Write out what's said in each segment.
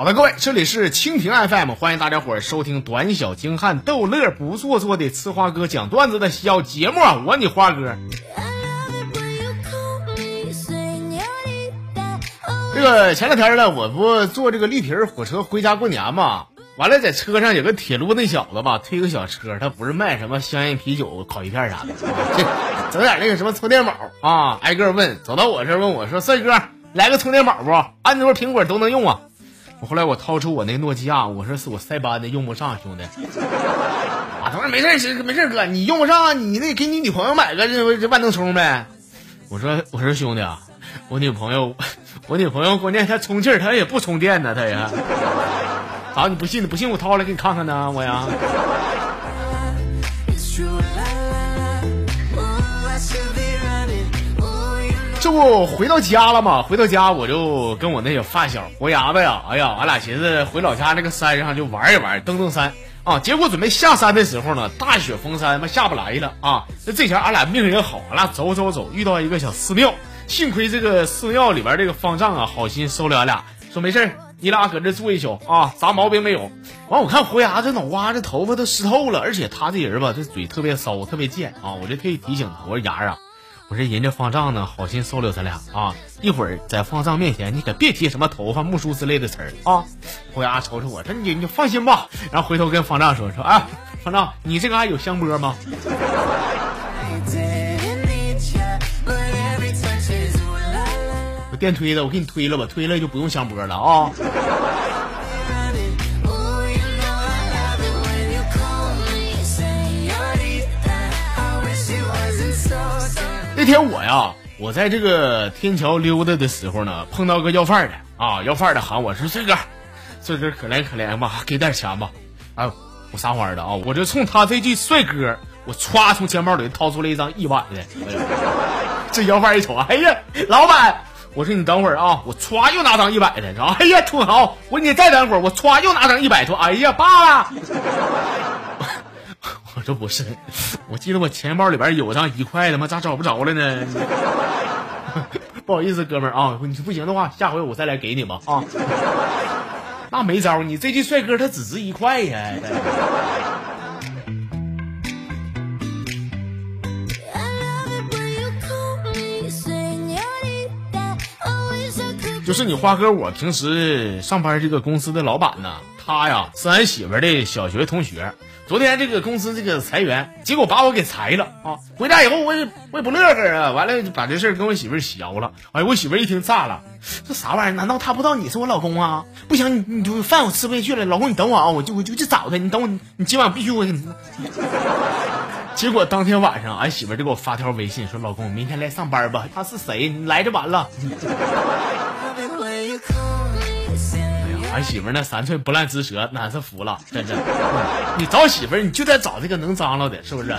好的，各位，这里是蜻蜓 FM，欢迎大家伙儿收听短小精悍、逗乐不做作的呲花哥讲段子的小节目啊！我你花哥。这个前两天呢，我不坐这个绿皮火车回家过年嘛，完了在车上有个铁路那小子吧，推个小车，他不是卖什么香烟、啤酒、烤鱼片啥的，这整点那个什么充电宝啊，挨个问，走到我这问我说：“帅哥，来个充电宝不？安卓、苹果都能用啊。”我后来我掏出我那诺基亚，我说是我塞班的，用不上，兄弟。啊，他说没事，没事哥，你用不上，你那给你女朋友买个这这万能充呗。我说我说兄弟啊，我女朋友。我女朋友关键她充气儿，她也不充电呢，她也。咋你不信？不信我掏出来给你看看呢，我呀。不回到家了嘛？回到家我就跟我那小发小活牙子呀，哎呀，俺俩寻思回老家那个山上就玩一玩，登登山啊。结果准备下山的时候呢，大雪封山，妈下不来了啊。那这前俺俩命也好，俺俩走走走，遇到一个小寺庙。幸亏这个寺庙里边这个方丈啊，好心收留俺俩，说没事你俩搁这住一宿啊，啥毛病没有。完，我看胡牙这脑瓜这头发都湿透了，而且他这人吧，这嘴特别骚，特别贱啊。我就特意提醒他，我说牙啊，我说人家方丈呢，好心收留咱俩啊，一会儿在方丈面前你可别提什么头发、木梳之类的词儿啊。虎牙瞅瞅我，说你你放心吧。然后回头跟方丈说说啊，方丈，你这个还有香波吗？电推的，我给你推了吧，推了就不用香波了啊。那天我呀，我在这个天桥溜达的时候呢，碰到个要饭的啊，要饭的喊我说：“帅哥，帅哥可怜可怜吧，给点钱吧。”哎，我撒欢的啊，我就冲他这句帅哥，我歘从钱包里掏出了一张一百的。这要饭一瞅，哎呀，老板。我说你等会儿啊，我歘又拿张一百的，说哎呀土豪，我说你再等会儿，我歘又拿张一百，说哎呀爸爸，我说不是，我记得我钱包里边有张一块的吗？咋找不着了呢？不好意思，哥们儿啊，你不行的话，下回我再来给你吧啊。那没招，你这句帅哥他只值一块呀。就是你花哥，我平时上班这个公司的老板呢，他呀是俺媳妇的小学同学。昨天这个公司这个裁员，结果把我给裁了啊！回家以后我也我也不乐呵啊，完了把这事儿跟我媳妇儿了。哎，我媳妇儿一听炸了，这啥玩意儿？难道他不知道你是我老公啊？不行，你你就饭我吃不下去了，老公你等我啊，我就我就去找他，你等我，你今晚必须我。结果当天晚上，俺媳妇儿就给我发条微信说：“老公，明天来上班吧。”他是谁？你来就完了。俺媳妇那三寸不烂之舌，俺是服了，真是。你找媳妇你就得找这个能张罗的，是不是？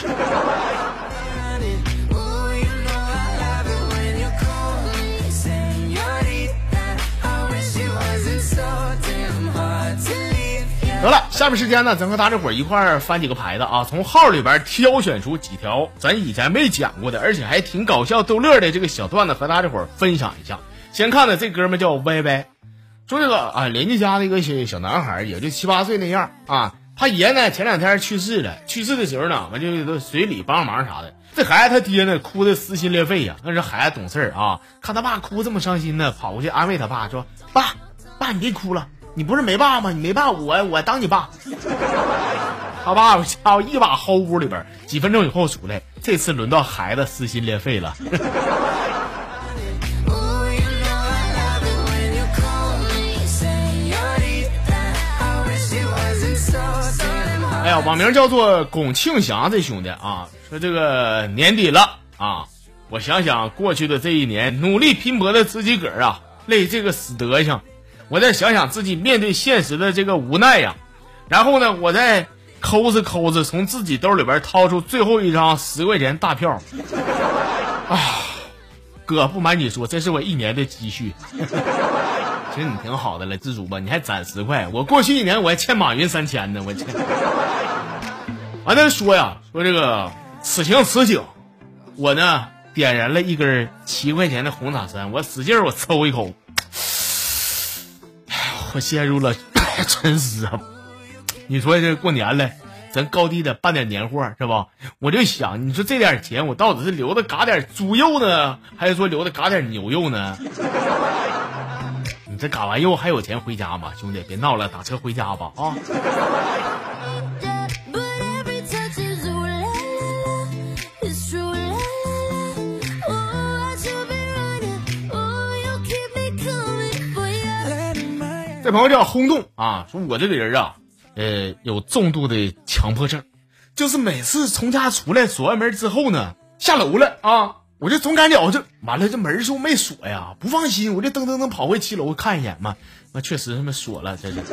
得了，下面时间呢，咱和大家伙一块儿翻几个牌子啊，从号里边挑选出几条咱以前没讲过的，而且还挺搞笑逗乐的这个小段子，和大家伙分享一下。先看的这哥们叫歪歪。说这个啊，邻居家的一个小小男孩也就七八岁那样啊，他爷呢前两天去世了，去世的时候呢，完就都随礼帮忙啥的。这孩子他爹呢哭的撕心裂肺呀，那是孩子懂事啊，看他爸哭这么伤心呢，跑过去安慰他爸说：“爸，爸你别哭了，你不是没爸吗？你没爸，我我当你爸。”他爸家伙一把薅屋里边，几分钟以后出来，这次轮到孩子撕心裂肺了。哎呀，网名叫做龚庆祥这兄弟啊，说这个年底了啊，我想想过去的这一年努力拼搏的自己个儿啊，累这个死德行，我再想想自己面对现实的这个无奈呀，然后呢，我再抠着抠着从自己兜里边掏出最后一张十块钱大票，啊，哥不瞒你说，这是我一年的积蓄。其实你挺好的了，知足吧，你还攒十块，我过去一年我还欠马云三千呢，我欠。完了说呀，说这个此情此景，我呢点燃了一根七块钱的红塔山，我使劲我抽一口，我陷入了 沉思啊！你说这过年了，咱高低得办点年货是吧？我就想，你说这点钱我到底是留着嘎点猪肉呢，还是说留着嘎点牛肉呢？这嘎完又还有钱回家吗？兄弟，别闹了，打车回家吧啊！这朋友叫轰动啊，说我这个人啊，呃，有重度的强迫症，就是每次从家出来锁完门之后呢，下楼了啊，我就总感觉我这完了，这门是不是没锁呀？不放心，我就噔噔噔跑回七楼看一眼嘛，那确实他妈锁了，真的。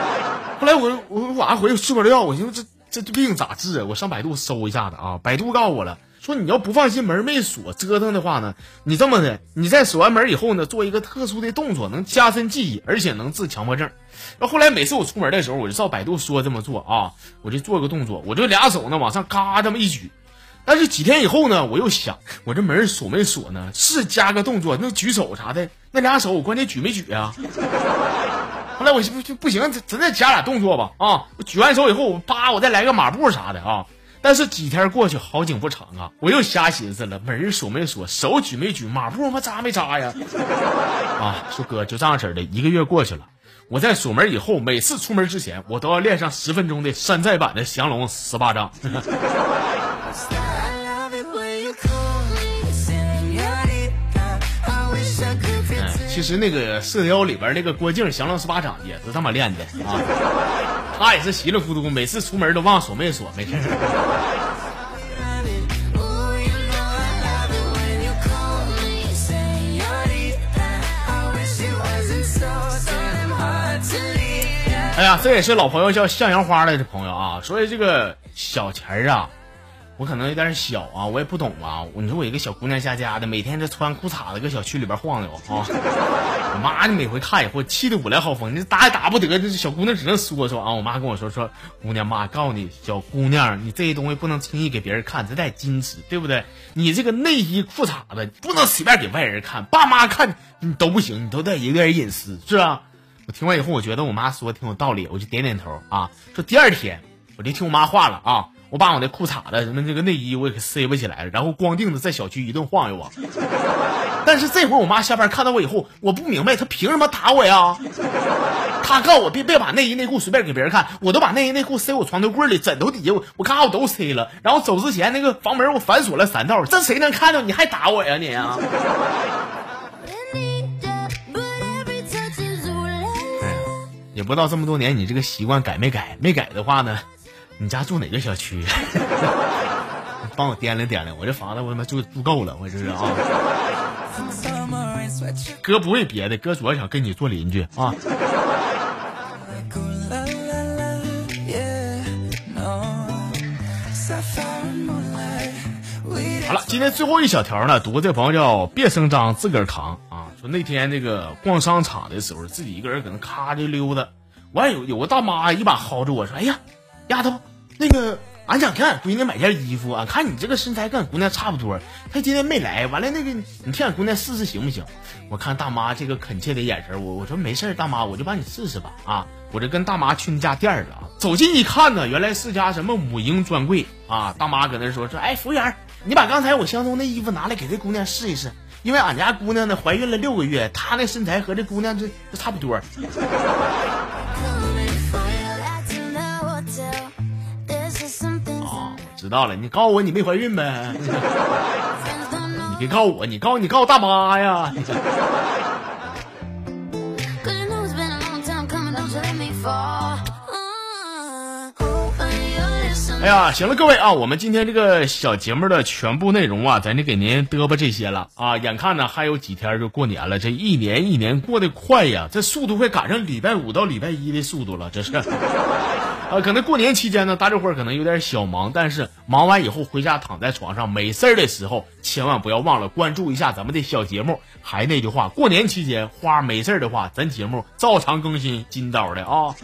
后来我我晚上回去吃不着药，我寻思这这病咋治啊？我上百度搜一下子啊，百度告诉我了。说你要不放心门没锁折腾的话呢，你这么的，你在锁完门以后呢，做一个特殊的动作，能加深记忆，而且能治强迫症。然后后来每次我出门的时候，我就照百度说这么做啊，我就做个动作，我就俩手呢往上嘎这么一举。但是几天以后呢，我又想，我这门锁没锁呢？是加个动作，那举手啥的，那俩手我关键举没举啊？后来我不不不行，咱再加俩动作吧啊！我举完手以后，我叭，我再来个马步啥的啊。但是几天过去，好景不长啊！我又瞎寻思了，门锁没锁，手举没举，马步他妈扎没扎呀？啊，说哥就这样式的，一个月过去了，我在锁门以后，每次出门之前，我都要练上十分钟的山寨版的降龙十八掌。其实那个射雕里边那个郭靖降龙十八掌也是这么练的啊。他也是稀里糊涂，每次出门都忘锁没锁，没事。哎呀，这也是老朋友叫向阳花的朋友啊，所以这个小钱儿啊。我可能有点小啊，我也不懂啊。你说我一个小姑娘家家的，每天这穿裤衩子搁小区里边晃悠啊。我妈就每回看以后气得五来号风，你打也打不得，这小姑娘只能说说啊。我妈跟我说说，姑娘妈告诉你，小姑娘你这些东西不能轻易给别人看，这得矜持，对不对？你这个内衣裤衩子不能随便给外人看，爸妈看你都不行，你都得有点隐私，是吧？我听完以后，我觉得我妈说的挺有道理，我就点点头啊。说第二天我就听我妈话了啊。我把我那裤衩子什么这个内衣我也给塞不起来了，然后光腚子在小区一顿晃悠啊。但是这会儿我妈下班看到我以后，我不明白她凭什么打我呀？她告诉我别别把内衣内裤随便给别人看，我都把内衣内裤塞我床头柜里、枕头底下，我我咔我都塞了。然后走之前那个房门我反锁了三道，这谁能看到？你还打我呀你啊？也不知道这么多年你这个习惯改没改？没改的话呢？你家住哪个小区？帮我掂量掂量，我这房子我他妈住住够了，我这是啊。哥不为别的，哥主要想跟你做邻居啊。好了，今天最后一小条呢，读个这朋友叫别声张，自个儿扛啊。说那天那个逛商场的时候，自己一个人搁那咔就溜达，完有有个大妈一把薅着我说：“哎呀，丫头。”那个，俺想给俺闺女买件衣服，俺看你这个身材跟俺姑娘差不多，她今天没来，完了那个你替俺姑娘试试行不行？我看大妈这个恳切的眼神，我我说没事大妈，我就帮你试试吧啊！我这跟大妈去那家店了，走近一看呢，原来是家什么母婴专柜啊！大妈搁那说说，哎，服务员，你把刚才我相中那衣服拿来给这姑娘试一试，因为俺家姑娘呢怀孕了六个月，她那身材和这姑娘这这差不多。知道了，你告诉我你没怀孕呗？你别告诉我，你告诉你告诉大妈呀！哎呀，行了，各位啊，我们今天这个小节目的全部内容啊，咱就给您嘚吧这些了啊。眼看呢还有几天就过年了，这一年一年过得快呀，这速度快赶上礼拜五到礼拜一的速度了，这是。啊，可能过年期间呢，大家伙可能有点小忙，但是忙完以后回家躺在床上没事儿的时候，千万不要忘了关注一下咱们的小节目。还那句话，过年期间花没事儿的话，咱节目照常更新，金刀的啊。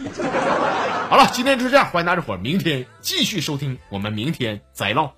好了，今天就这样，欢迎大家伙明天继续收听，我们明天再唠。